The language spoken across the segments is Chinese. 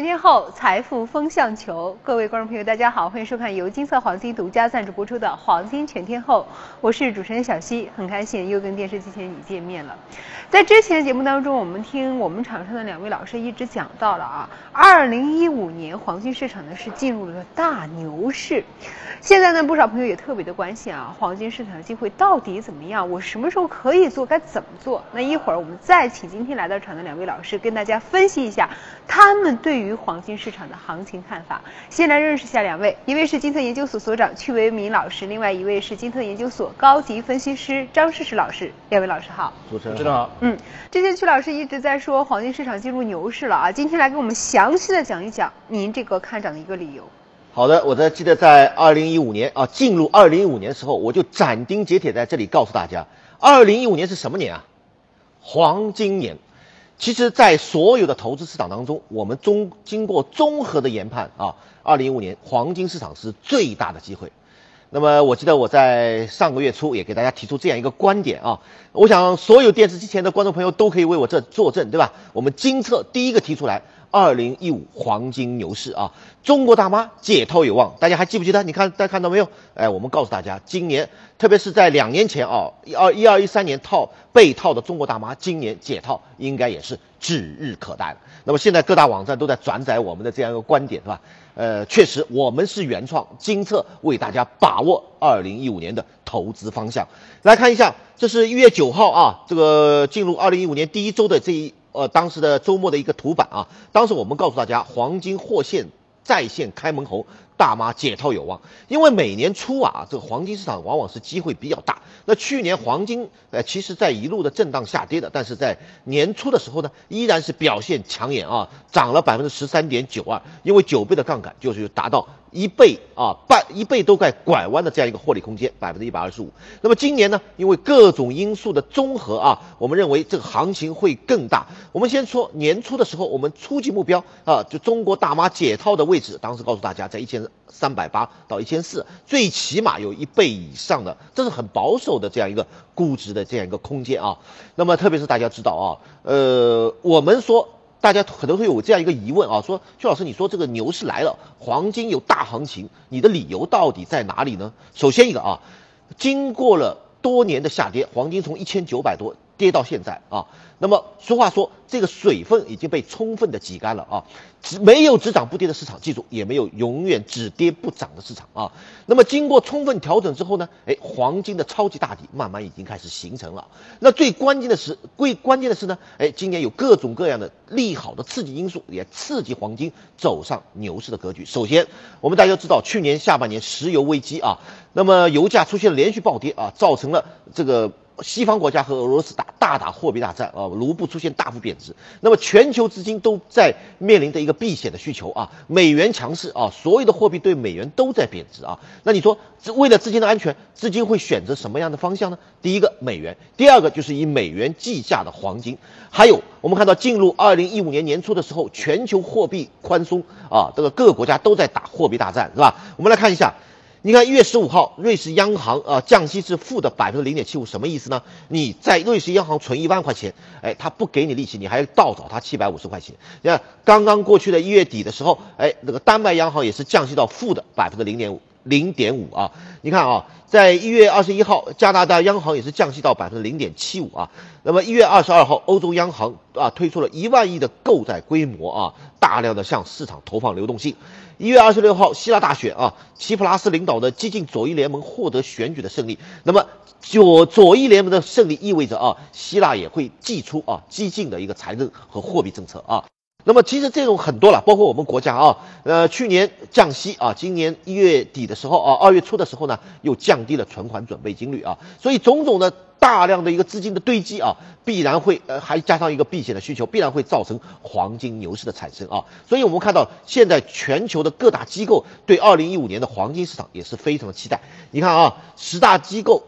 全天候，财富风向球。各位观众朋友，大家好，欢迎收看由金色黄金独家赞助播出的《黄金全天候》，我是主持人小溪，很开心又跟电视机前你见面了。在之前的节目当中，我们听我们场上的两位老师一直讲到了啊，二零一五年黄金市场呢是进入了大牛市。现在呢，不少朋友也特别的关心啊，黄金市场的机会到底怎么样？我什么时候可以做？该怎么做？那一会儿我们再请今天来到场的两位老师跟大家分析一下他们对于黄金市场的行情看法。先来认识一下两位，一位是金策研究所所长曲维民老师，另外一位是金策研究所高级分析师张世世老师。两位老师好，主持人知道好。嗯，之前曲老师一直在说黄金市场进入牛市了啊，今天来给我们详细的讲一讲您这个看涨的一个理由。好的，我在记得在二零一五年啊，进入二零一五年的时候，我就斩钉截铁在这里告诉大家，二零一五年是什么年啊？黄金年。其实，在所有的投资市场当中，我们综经过综合的研判啊，二零一五年黄金市场是最大的机会。那么，我记得我在上个月初也给大家提出这样一个观点啊，我想所有电视机前的观众朋友都可以为我这作证，对吧？我们金策第一个提出来。二零一五黄金牛市啊，中国大妈解套有望，大家还记不记得？你看大家看到没有？哎，我们告诉大家，今年特别是在两年前啊，一二一二一三年套被套的中国大妈，今年解套应该也是指日可待了。那么现在各大网站都在转载我们的这样一个观点，是吧？呃，确实我们是原创，金策为大家把握二零一五年的投资方向。来看一下，这是一月九号啊，这个进入二零一五年第一周的这一。呃，当时的周末的一个图版啊，当时我们告诉大家，黄金货现在线开门红，大妈解套有望。因为每年初啊，这个黄金市场往往是机会比较大。那去年黄金呃，其实在一路的震荡下跌的，但是在年初的时候呢，依然是表现抢眼啊，涨了百分之十三点九二，因为九倍的杠杆就是达到。一倍啊，半一倍都在拐弯的这样一个获利空间，百分之一百二十五。那么今年呢，因为各种因素的综合啊，我们认为这个行情会更大。我们先说年初的时候，我们初级目标啊，就中国大妈解套的位置，当时告诉大家在一千三百八到一千四，最起码有一倍以上的，这是很保守的这样一个估值的这样一个空间啊。那么特别是大家知道啊，呃，我们说。大家可能会有这样一个疑问啊，说薛老师，你说这个牛市来了，黄金有大行情，你的理由到底在哪里呢？首先一个啊，经过了多年的下跌，黄金从一千九百多跌到现在啊，那么俗话说。这个水分已经被充分的挤干了啊，只没有只涨不跌的市场，记住也没有永远只跌不涨的市场啊。那么经过充分调整之后呢，哎，黄金的超级大底慢慢已经开始形成了。那最关键的是，最关键的是呢，哎，今年有各种各样的利好的刺激因素，也刺激黄金走上牛市的格局。首先，我们大家都知道，去年下半年石油危机啊，那么油价出现连续暴跌啊，造成了这个西方国家和俄罗斯打大打货币大战啊，卢布出现大幅贬值。那么全球资金都在面临着一个避险的需求啊，美元强势啊，所有的货币对美元都在贬值啊。那你说，为了资金的安全，资金会选择什么样的方向呢？第一个美元，第二个就是以美元计价的黄金。还有，我们看到进入二零一五年年初的时候，全球货币宽松啊，这个各个国家都在打货币大战，是吧？我们来看一下。你看，一月十五号，瑞士央行啊降息至负的百分之零点七五，什么意思呢？你在瑞士央行存一万块钱，哎，他不给你利息，你还倒找他七百五十块钱。你看，刚刚过去的一月底的时候，哎，那个丹麦央行也是降息到负的百分之零点五，零点五啊。你看啊，在一月二十一号，加拿大央行也是降息到百分之零点七五啊。那么一月二十二号，欧洲央行啊推出了一万亿的购债规模啊，大量的向市场投放流动性。一月二十六号，希腊大选啊，齐普拉斯领导的激进左翼联盟获得选举的胜利。那么左左翼联盟的胜利意味着啊，希腊也会祭出啊激进的一个财政和货币政策啊。那么其实这种很多了，包括我们国家啊，呃，去年降息啊，今年一月底的时候啊，二月初的时候呢，又降低了存款准备金率啊，所以种种的。大量的一个资金的堆积啊，必然会呃还加上一个避险的需求，必然会造成黄金牛市的产生啊。所以我们看到现在全球的各大机构对二零一五年的黄金市场也是非常的期待。你看啊，十大机构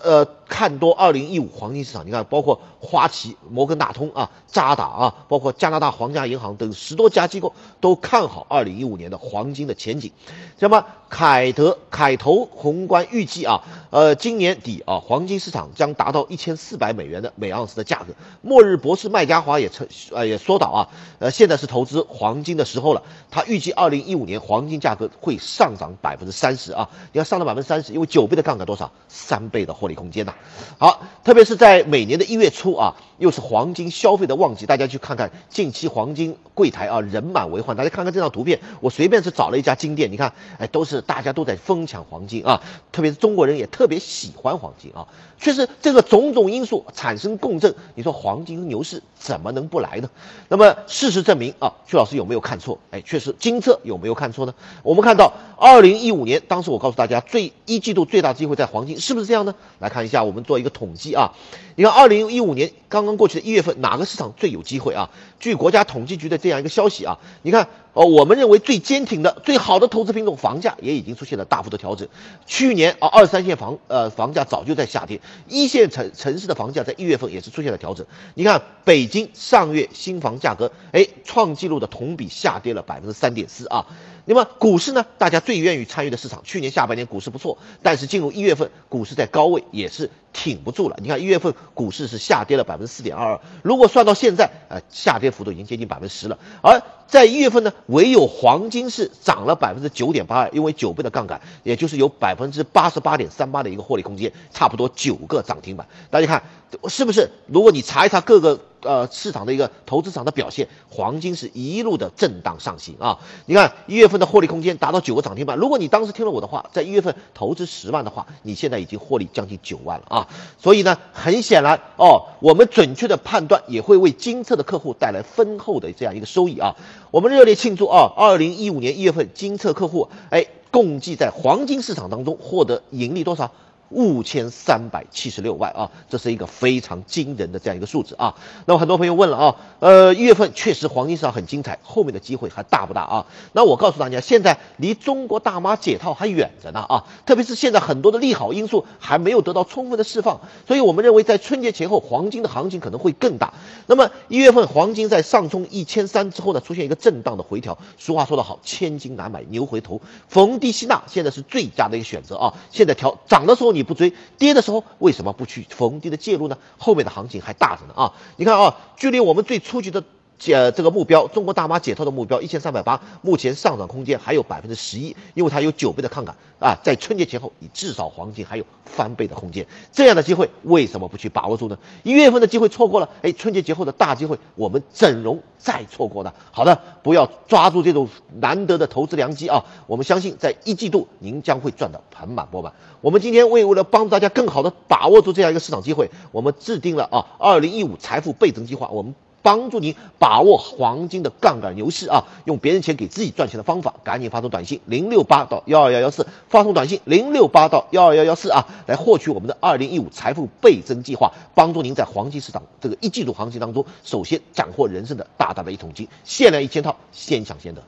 呃看多二零一五黄金市场，你看包括花旗、摩根大通啊、渣打啊，包括加拿大皇家银行等十多家机构都看好二零一五年的黄金的前景。那么凯德凯投宏观预计啊，呃，今年底啊，黄金市场将达到一千四百美元的每盎司的价格。末日博士麦加华也称呃也说到啊，呃，现在是投资黄金的时候了。他预计二零一五年黄金价格会上涨百分之三十啊，你要上涨百分之三十，因为九倍的杠杆多少？三倍的获利空间呐。好，特别是在每年的一月初啊，又是黄金消费的旺季，大家去看看近期黄金柜台啊人满为患。大家看看这张图片，我随便是找了一家金店，你看，哎，都是大家都在疯抢黄金啊，特别是中国人也特别喜欢黄金啊。确实，这个种种因素产生共振，你说黄金牛市怎么能不来呢？那么事实证明啊，曲老师有没有看错？哎，确实，金策有没有看错呢？我们看到二零一五年，当时我告诉大家，最一季度最大机会在黄金，是不是这样呢？来看一下，我们做一个统计啊。你看，二零一五年刚刚过去的一月份，哪个市场最有机会啊？据国家统计局的这样一个消息啊，你看，哦，我们认为最坚挺的、最好的投资品种房价也已经出现了大幅的调整。去年啊，二三线房呃房价早就在下跌，一线城城市的房价在一月份也是出现了调整。你看，北京上月新房价格，哎，创纪录的同比下跌了百分之三点四啊。那么股市呢？大家最愿意参与的市场，去年下半年股市不错，但是进入一月份，股市在高位也是挺不住了。你看一月份股市是下跌了百分之四点二二，如果算到现在，呃，下跌幅度已经接近百分之十了。而在一月份呢，唯有黄金是涨了百分之九点八二，因为九倍的杠杆，也就是有百分之八十八点三八的一个获利空间，差不多九个涨停板。大家看是不是？如果你查一查各个。呃，市场的一个投资场的表现，黄金是一路的震荡上行啊！你看一月份的获利空间达到九个涨停板。如果你当时听了我的话，在一月份投资十万的话，你现在已经获利将近九万了啊！所以呢，很显然哦，我们准确的判断也会为金策的客户带来丰厚的这样一个收益啊！我们热烈庆祝啊！二零一五年一月份金策客户哎，共计在黄金市场当中获得盈利多少？五千三百七十六万啊，这是一个非常惊人的这样一个数字啊。那么很多朋友问了啊，呃，一月份确实黄金市场很精彩，后面的机会还大不大啊？那我告诉大家，现在离中国大妈解套还远着呢啊，特别是现在很多的利好因素还没有得到充分的释放，所以我们认为在春节前后黄金的行情可能会更大。那么一月份黄金在上冲一千三之后呢，出现一个震荡的回调。俗话说得好，千金难买牛回头，逢低吸纳现在是最佳的一个选择啊。现在调涨的时候。你不追跌的时候，为什么不去逢低的介入呢？后面的行情还大着呢啊！你看啊，距离我们最初级的解这个目标，中国大妈解套的目标一千三百八，目前上涨空间还有百分之十一，因为它有九倍的抗杆啊，在春节前后，你至少黄金还有翻倍的空间，这样的机会为什么不去把握住呢？一月份的机会错过了，哎，春节节后的大机会，我们整容再错过呢？好的，不要抓住这种难得的投资良机啊！我们相信在一季度您将会赚得盆满钵满。我们今天为为了帮助大家更好的把握住这样一个市场机会，我们制定了啊二零一五财富倍增计划，我们帮助您把握黄金的杠杆牛市啊，用别人钱给自己赚钱的方法，赶紧发送短信零六八到幺二幺幺四，发送短信零六八到幺二幺幺四啊，来获取我们的二零一五财富倍增计划，帮助您在黄金市场这个一季度行情当中，首先斩获人生的大大的一桶金，限量一千套，先抢先得。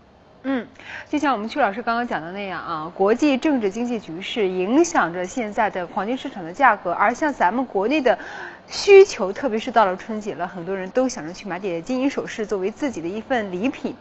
嗯，就像我们曲老师刚刚讲的那样啊，国际政治经济局势影响着现在的黄金市场的价格，而像咱们国内的。需求，特别是到了春节了，很多人都想着去买点金银首饰作为自己的一份礼品，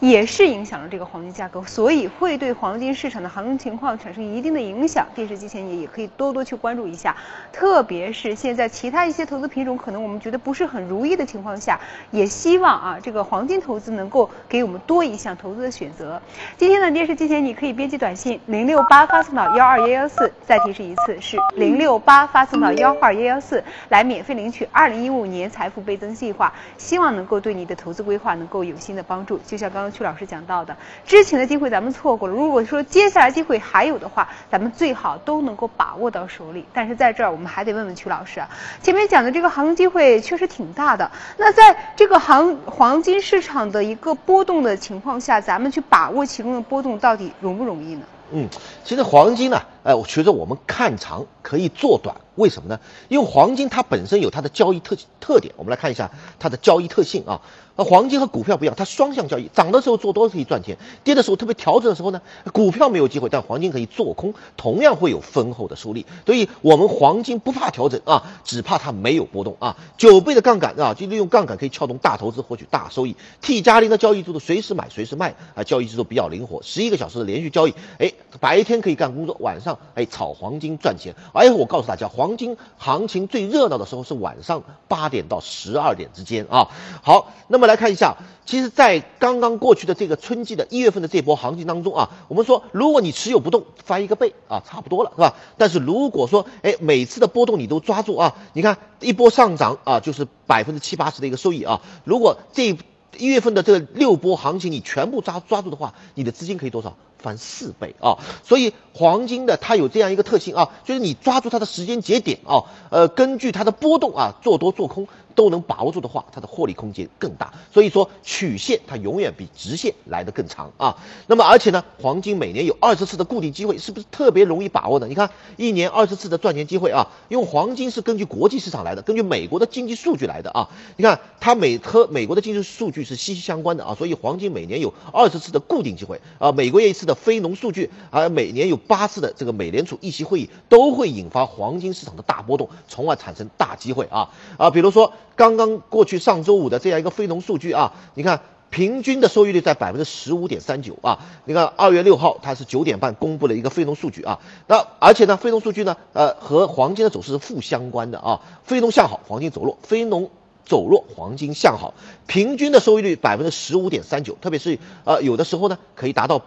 也是影响了这个黄金价格，所以会对黄金市场的行情情况产生一定的影响。电视机前也也可以多多去关注一下，特别是现在其他一些投资品种可能我们觉得不是很如意的情况下，也希望啊这个黄金投资能够给我们多一项投资的选择。今天呢电视机前你可以编辑短信零六八发送到幺二幺幺四，再提示一次是零六八发送到幺二幺幺四来免免费领取二零一五年财富倍增计划，希望能够对你的投资规划能够有新的帮助。就像刚刚曲老师讲到的，之前的机会咱们错过了，如果说接下来机会还有的话，咱们最好都能够把握到手里。但是在这儿，我们还得问问曲老师啊，前面讲的这个行情机会确实挺大的，那在这个行黄金市场的一个波动的情况下，咱们去把握其中的波动到底容不容易呢？嗯，其实黄金呢，哎我觉得我们看长可以做短。为什么呢？因为黄金它本身有它的交易特特点，我们来看一下它的交易特性啊。那黄金和股票不一样，它双向交易，涨的时候做多可以赚钱，跌的时候特别调整的时候呢，股票没有机会，但黄金可以做空，同样会有丰厚的收益。所以我们黄金不怕调整啊，只怕它没有波动啊。九倍的杠杆啊，就利用杠杆可以撬动大投资，获取大收益。T 加零的交易制度，随时买随时卖啊，交易制度比较灵活，十一个小时的连续交易，哎，白天可以干工作，晚上哎炒黄金赚钱。哎，我告诉大家，黄金行情最热闹的时候是晚上八点到十二点之间啊。好，那么。来看一下，其实，在刚刚过去的这个春季的一月份的这波行情当中啊，我们说，如果你持有不动，翻一个倍啊，差不多了，是吧？但是如果说，哎，每次的波动你都抓住啊，你看一波上涨啊，就是百分之七八十的一个收益啊。如果这一月份的这六波行情你全部抓抓住的话，你的资金可以多少？翻四倍啊！所以黄金的它有这样一个特性啊，就是你抓住它的时间节点啊，呃，根据它的波动啊，做多做空。都能把握住的话，它的获利空间更大。所以说曲线它永远比直线来得更长啊。那么而且呢，黄金每年有二十次的固定机会，是不是特别容易把握呢？你看一年二十次的赚钱机会啊，因为黄金是根据国际市场来的，根据美国的经济数据来的啊。你看它美和美国的经济数据是息息相关的啊，所以黄金每年有二十次的固定机会啊，每个月一次的非农数据，啊每年有八次的这个美联储议息会议，都会引发黄金市场的大波动，从而产生大机会啊啊，比如说。刚刚过去上周五的这样一个非农数据啊，你看平均的收益率在百分之十五点三九啊。你看二月六号它是九点半公布了一个非农数据啊，那而且呢非农数据呢，呃和黄金的走势是负相关的啊，非农向好，黄金走弱，非农走弱，黄金向好，平均的收益率百分之十五点三九，特别是呃有的时候呢可以达到。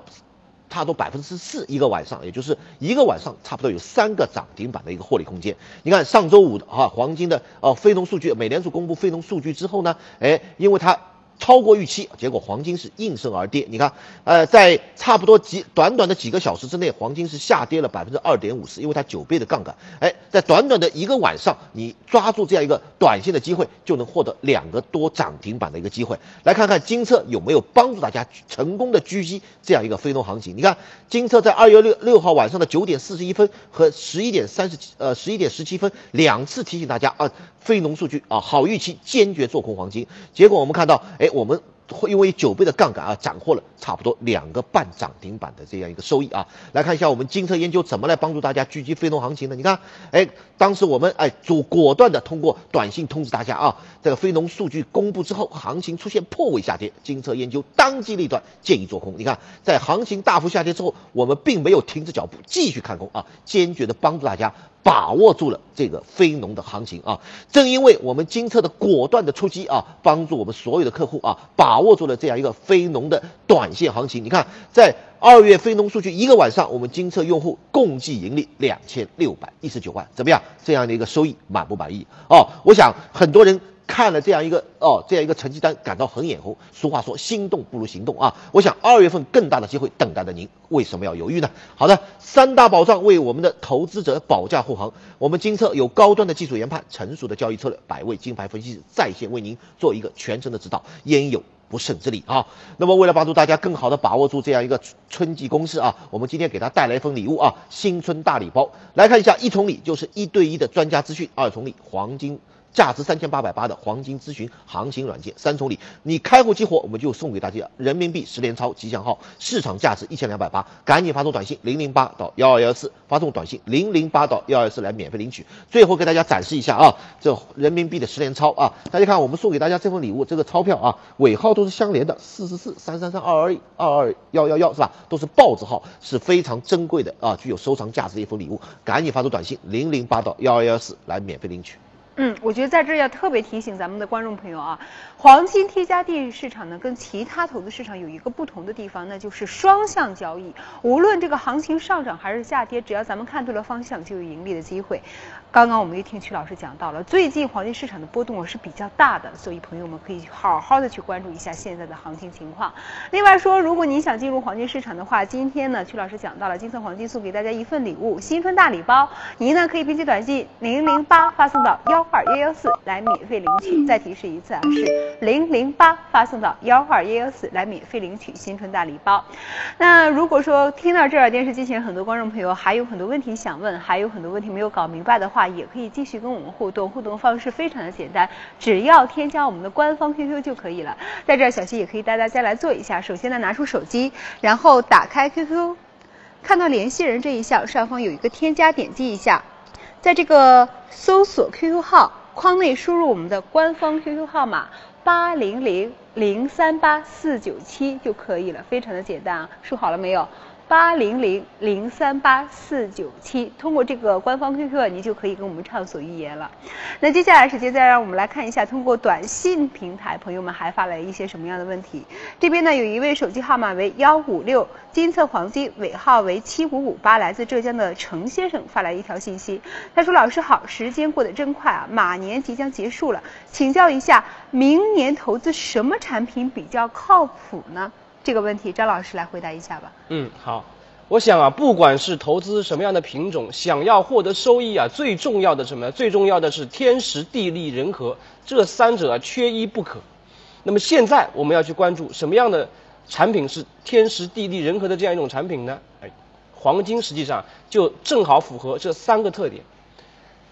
差不多百分之四一个晚上，也就是一个晚上，差不多有三个涨停板的一个获利空间。你看上周五的哈黄金的哦非农数据，美联储公布非农数据之后呢，哎，因为它。超过预期，结果黄金是应声而跌。你看，呃，在差不多几短短的几个小时之内，黄金是下跌了百分之二点五四，因为它九倍的杠杆。哎，在短短的一个晚上，你抓住这样一个短线的机会，就能获得两个多涨停板的一个机会。来看看金策有没有帮助大家成功的狙击这样一个非农行情？你看，金策在二月六六号晚上的九点四十一分和十一点三十呃十一点十七分两次提醒大家啊，非农数据啊好预期，坚决做空黄金。结果我们看到，哎。我们会因为九倍的杠杆啊，斩获了差不多两个半涨停板的这样一个收益啊。来看一下我们金策研究怎么来帮助大家狙击非农行情的。你看，哎，当时我们哎主果断的通过短信通知大家啊，这个非农数据公布之后，行情出现破位下跌，金策研究当机立断建议做空。你看，在行情大幅下跌之后，我们并没有停止脚步，继续看空啊，坚决的帮助大家。把握住了这个非农的行情啊！正因为我们金策的果断的出击啊，帮助我们所有的客户啊，把握住了这样一个非农的短线行情。你看，在二月非农数据一个晚上，我们金策用户共计盈利两千六百一十九万，怎么样？这样的一个收益满不满意？哦，我想很多人。看了这样一个哦，这样一个成绩单，感到很眼红。俗话说，心动不如行动啊！我想二月份更大的机会等待着您，为什么要犹豫呢？好的，三大保障为我们的投资者保驾护航。我们金策有高端的技术研判，成熟的交易策略，百位金牌分析师在线为您做一个全程的指导，焉有不胜之理啊？那么为了帮助大家更好的把握住这样一个春季攻势啊，我们今天给他带来一份礼物啊，新春大礼包。来看一下，一重礼就是一对一的专家资讯，二重礼黄金。价值三千八百八的黄金咨询行情软件三重礼，你开户激活，我们就送给大家人民币十连钞吉祥号，市场价值一千两百八，赶紧发送短信零零八到幺二幺四，发送短信零零八到幺二四来免费领取。最后给大家展示一下啊，这人民币的十连钞啊，大家看我们送给大家这份礼物，这个钞票啊尾号都是相连的，四四四三三三二二二二幺幺幺是吧？都是豹子号，是非常珍贵的啊，具有收藏价值的一份礼物，赶紧发送短信零零八到幺二幺四来免费领取。嗯，我觉得在这儿要特别提醒咱们的观众朋友啊，黄金 T 加 D 市场呢跟其他投资市场有一个不同的地方，那就是双向交易。无论这个行情上涨还是下跌，只要咱们看对了方向，就有盈利的机会。刚刚我们也听曲老师讲到了，最近黄金市场的波动是比较大的，所以朋友们可以好好的去关注一下现在的行情情况。另外说，如果您想进入黄金市场的话，今天呢，曲老师讲到了金色黄金送给大家一份礼物，新春大礼包，您呢可以编辑短信零零八发送到幺。二幺幺四来免费领取。再提示一次啊，是零零八发送到幺二幺幺四来免费领取新春大礼包。那如果说听到这儿，电视机前很多观众朋友还有很多问题想问，还有很多问题没有搞明白的话，话也可以继续跟我们互动。互动方式非常的简单，只要添加我们的官方 QQ 就可以了。在这儿，小溪也可以带大家来做一下。首先呢，拿出手机，然后打开 QQ，看到联系人这一项上方有一个添加，点击一下，在这个搜索 QQ 号框内输入我们的官方 QQ 号码八零零零三八四九七就可以了，非常的简单啊。输好了没有？八零零零三八四九七，通过这个官方 QQ，你就可以跟我们畅所欲言了。那接下来时间再让我们来看一下，通过短信平台，朋友们还发来一些什么样的问题？这边呢，有一位手机号码为幺五六金策黄金，尾号为七五五八，来自浙江的程先生发来一条信息，他说：“老师好，时间过得真快啊，马年即将结束了，请教一下，明年投资什么产品比较靠谱呢？”这个问题，张老师来回答一下吧。嗯，好，我想啊，不管是投资什么样的品种，想要获得收益啊，最重要的什么？最重要的是天时地利人和，这三者缺一不可。那么现在我们要去关注什么样的产品是天时地利人和的这样一种产品呢？哎，黄金实际上就正好符合这三个特点。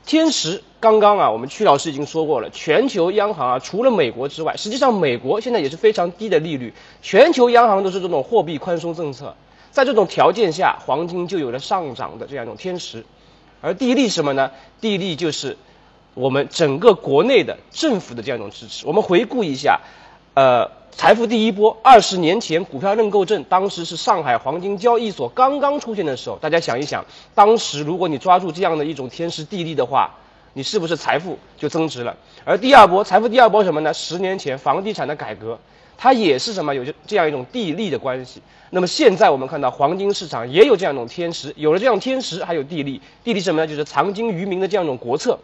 天时，刚刚啊，我们曲老师已经说过了，全球央行啊，除了美国之外，实际上美国现在也是非常低的利率，全球央行都是这种货币宽松政策，在这种条件下，黄金就有了上涨的这样一种天时。而地利什么呢？地利就是我们整个国内的政府的这样一种支持。我们回顾一下，呃。财富第一波，二十年前股票认购证，当时是上海黄金交易所刚刚出现的时候。大家想一想，当时如果你抓住这样的一种天时地利的话，你是不是财富就增值了？而第二波，财富第二波什么呢？十年前房地产的改革，它也是什么？有这样一种地利的关系。那么现在我们看到黄金市场也有这样一种天时，有了这样天时，还有地利。地利什么呢？就是藏金于民的这样一种国策。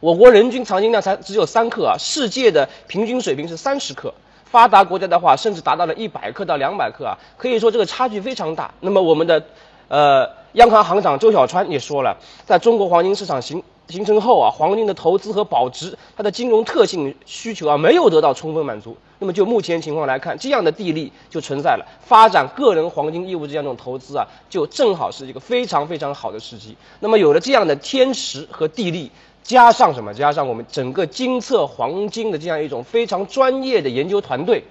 我国人均藏金量才只有三克啊，世界的平均水平是三十克。发达国家的话，甚至达到了一百克到两百克啊，可以说这个差距非常大。那么我们的，呃，央行行长周小川也说了，在中国黄金市场形形成后啊，黄金的投资和保值，它的金融特性需求啊，没有得到充分满足。那么就目前情况来看，这样的地利就存在了，发展个人黄金业务这样一种投资啊，就正好是一个非常非常好的时机。那么有了这样的天时和地利。加上什么？加上我们整个金策黄金的这样一种非常专业的研究团队，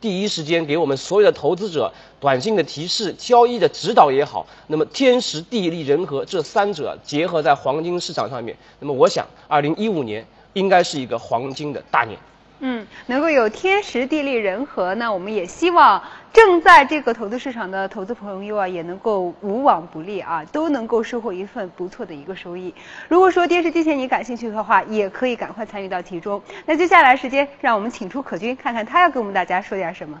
第一时间给我们所有的投资者短信的提示、交易的指导也好。那么天时地利人和这三者结合在黄金市场上面，那么我想，二零一五年应该是一个黄金的大年。嗯，能够有天时地利人和，那我们也希望正在这个投资市场的投资朋友啊，也能够无往不利啊，都能够收获一份不错的一个收益。如果说电视机前你感兴趣的话，也可以赶快参与到其中。那接下来时间，让我们请出可君，看看他要给我们大家说点什么。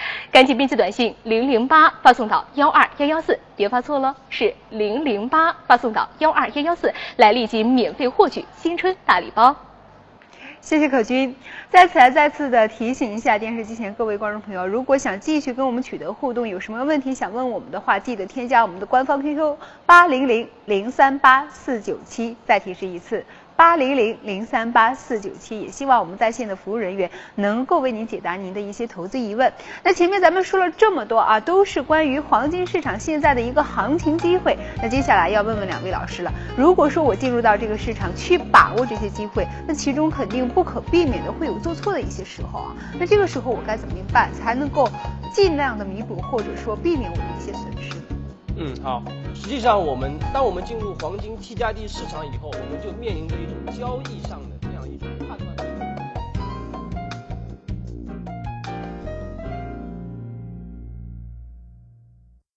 赶紧编辑短信零零八发送到幺二幺幺四，别发错了，是零零八发送到幺二幺幺四，来立即免费获取新春大礼包。谢谢可君，在此来再次的提醒一下电视机前各位观众朋友，如果想继续跟我们取得互动，有什么问题想问我们的话，记得添加我们的官方 QQ 八零零零三八四九七，再提示一次。八零零零三八四九七，也希望我们在线的服务人员能够为您解答您的一些投资疑问。那前面咱们说了这么多啊，都是关于黄金市场现在的一个行情机会。那接下来要问问两位老师了，如果说我进入到这个市场去把握这些机会，那其中肯定不可避免的会有做错的一些时候啊。那这个时候我该怎么办才能够尽量的弥补或者说避免我的一些损失？嗯，好。实际上，我们当我们进入黄金 T 加 D 市场以后，我们就面临着一种交易上的。